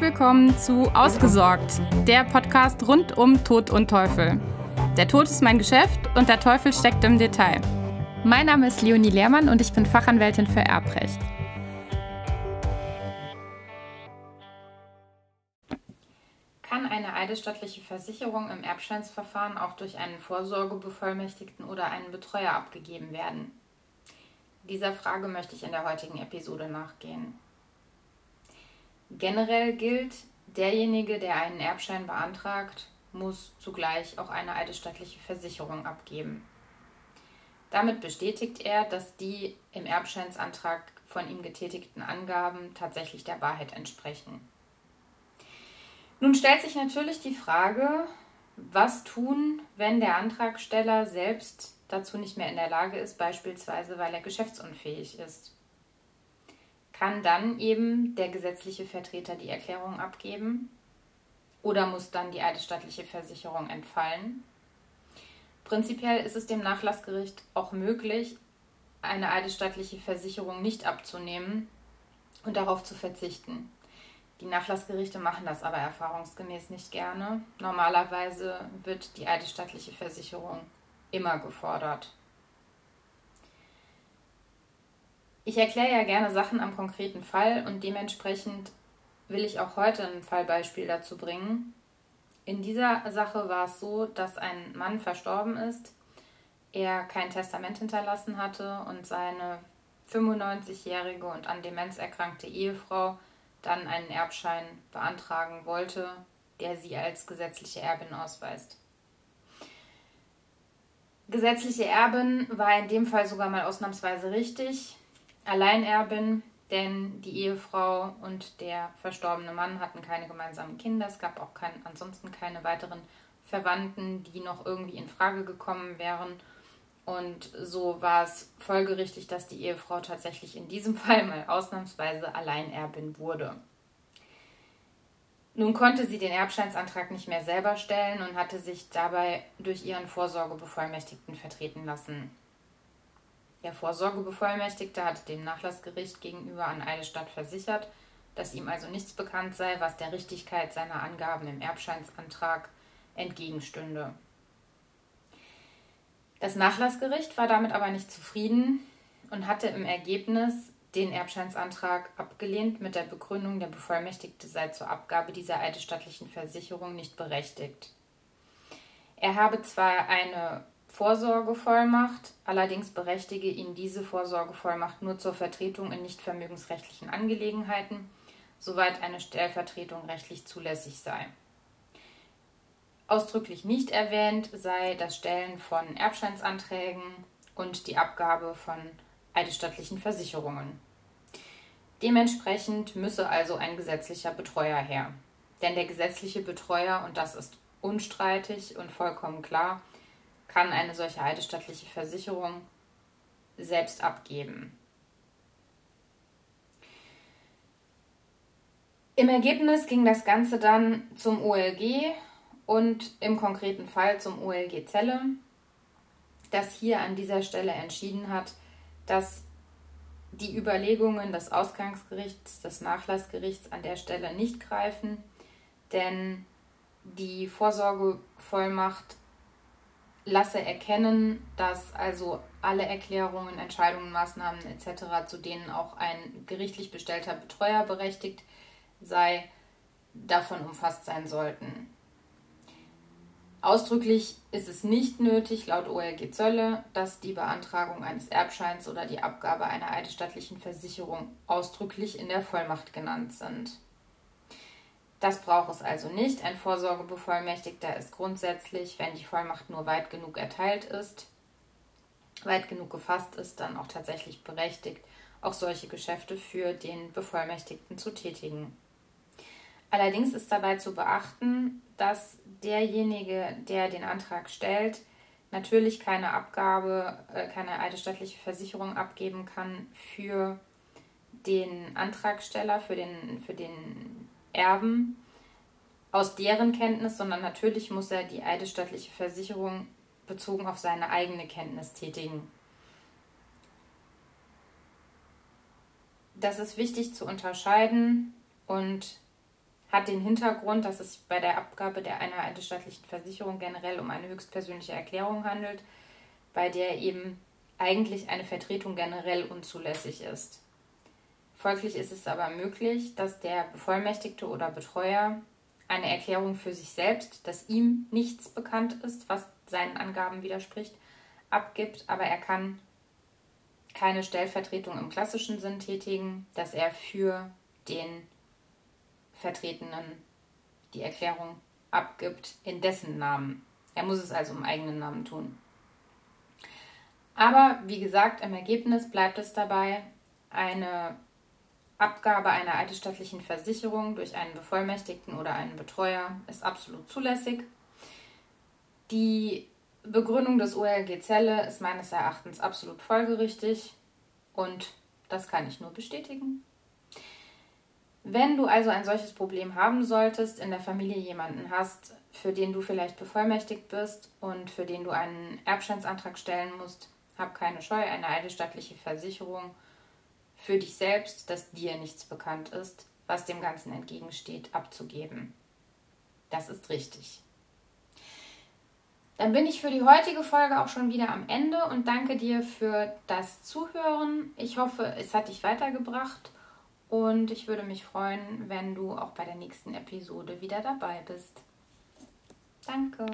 Willkommen zu Ausgesorgt, der Podcast rund um Tod und Teufel. Der Tod ist mein Geschäft und der Teufel steckt im Detail. Mein Name ist Leonie Lehrmann und ich bin Fachanwältin für Erbrecht. Kann eine eidesstattliche Versicherung im Erbscheinsverfahren auch durch einen Vorsorgebevollmächtigten oder einen Betreuer abgegeben werden? Dieser Frage möchte ich in der heutigen Episode nachgehen. Generell gilt, derjenige, der einen Erbschein beantragt, muss zugleich auch eine eidesstattliche Versicherung abgeben. Damit bestätigt er, dass die im Erbscheinsantrag von ihm getätigten Angaben tatsächlich der Wahrheit entsprechen. Nun stellt sich natürlich die Frage, was tun, wenn der Antragsteller selbst dazu nicht mehr in der Lage ist, beispielsweise weil er geschäftsunfähig ist kann dann eben der gesetzliche Vertreter die Erklärung abgeben oder muss dann die eidesstattliche Versicherung entfallen. Prinzipiell ist es dem Nachlassgericht auch möglich, eine eidesstattliche Versicherung nicht abzunehmen und darauf zu verzichten. Die Nachlassgerichte machen das aber erfahrungsgemäß nicht gerne. Normalerweise wird die eidesstattliche Versicherung immer gefordert. Ich erkläre ja gerne Sachen am konkreten Fall und dementsprechend will ich auch heute ein Fallbeispiel dazu bringen. In dieser Sache war es so, dass ein Mann verstorben ist, er kein Testament hinterlassen hatte und seine 95-jährige und an Demenz erkrankte Ehefrau dann einen Erbschein beantragen wollte, der sie als gesetzliche Erbin ausweist. Gesetzliche Erbin war in dem Fall sogar mal ausnahmsweise richtig. Alleinerbin, denn die Ehefrau und der verstorbene Mann hatten keine gemeinsamen Kinder. Es gab auch kein, ansonsten keine weiteren Verwandten, die noch irgendwie in Frage gekommen wären. Und so war es folgerichtig, dass die Ehefrau tatsächlich in diesem Fall mal ausnahmsweise Alleinerbin wurde. Nun konnte sie den Erbscheinsantrag nicht mehr selber stellen und hatte sich dabei durch ihren Vorsorgebevollmächtigten vertreten lassen. Der Vorsorgebevollmächtigte hatte dem Nachlassgericht gegenüber an Eidesstadt versichert, dass ihm also nichts bekannt sei, was der Richtigkeit seiner Angaben im Erbscheinsantrag entgegenstünde. Das Nachlassgericht war damit aber nicht zufrieden und hatte im Ergebnis den Erbscheinsantrag abgelehnt mit der Begründung, der Bevollmächtigte sei zur Abgabe dieser eidesstattlichen Versicherung nicht berechtigt. Er habe zwar eine Vorsorgevollmacht. Allerdings berechtige ihn diese Vorsorgevollmacht nur zur Vertretung in nicht vermögensrechtlichen Angelegenheiten, soweit eine Stellvertretung rechtlich zulässig sei. Ausdrücklich nicht erwähnt sei das Stellen von Erbscheinsanträgen und die Abgabe von eidesstattlichen Versicherungen. Dementsprechend müsse also ein gesetzlicher Betreuer her. Denn der gesetzliche Betreuer, und das ist unstreitig und vollkommen klar, kann eine solche eidesstattliche Versicherung selbst abgeben. Im Ergebnis ging das Ganze dann zum OLG und im konkreten Fall zum OLG Zelle, das hier an dieser Stelle entschieden hat, dass die Überlegungen des Ausgangsgerichts, des Nachlassgerichts an der Stelle nicht greifen, denn die Vorsorgevollmacht lasse erkennen, dass also alle Erklärungen, Entscheidungen, Maßnahmen etc., zu denen auch ein gerichtlich bestellter Betreuer berechtigt sei, davon umfasst sein sollten. Ausdrücklich ist es nicht nötig, laut OLG Zölle, dass die Beantragung eines Erbscheins oder die Abgabe einer eidesstattlichen Versicherung ausdrücklich in der Vollmacht genannt sind. Das braucht es also nicht. Ein Vorsorgebevollmächtigter ist grundsätzlich, wenn die Vollmacht nur weit genug erteilt ist, weit genug gefasst ist, dann auch tatsächlich berechtigt, auch solche Geschäfte für den Bevollmächtigten zu tätigen. Allerdings ist dabei zu beachten, dass derjenige, der den Antrag stellt, natürlich keine Abgabe, äh, keine eidesstattliche Versicherung abgeben kann für den Antragsteller, für den, für den Erben aus deren Kenntnis, sondern natürlich muss er die eidesstattliche Versicherung bezogen auf seine eigene Kenntnis tätigen. Das ist wichtig zu unterscheiden und hat den Hintergrund, dass es bei der Abgabe der einer eidesstattlichen Versicherung generell um eine höchstpersönliche Erklärung handelt, bei der eben eigentlich eine Vertretung generell unzulässig ist. Folglich ist es aber möglich, dass der Bevollmächtigte oder Betreuer eine Erklärung für sich selbst, dass ihm nichts bekannt ist, was seinen Angaben widerspricht, abgibt, aber er kann keine Stellvertretung im klassischen Sinn tätigen, dass er für den Vertretenen die Erklärung abgibt in dessen Namen. Er muss es also im eigenen Namen tun. Aber wie gesagt, im Ergebnis bleibt es dabei, eine Abgabe einer eidesstattlichen Versicherung durch einen Bevollmächtigten oder einen Betreuer ist absolut zulässig. Die Begründung des OLG Zelle ist meines Erachtens absolut folgerichtig und das kann ich nur bestätigen. Wenn du also ein solches Problem haben solltest, in der Familie jemanden hast, für den du vielleicht bevollmächtigt bist und für den du einen Erbscheinsantrag stellen musst, hab keine Scheu, eine eidesstattliche Versicherung für dich selbst, dass dir nichts bekannt ist, was dem Ganzen entgegensteht, abzugeben. Das ist richtig. Dann bin ich für die heutige Folge auch schon wieder am Ende und danke dir für das Zuhören. Ich hoffe, es hat dich weitergebracht und ich würde mich freuen, wenn du auch bei der nächsten Episode wieder dabei bist. Danke.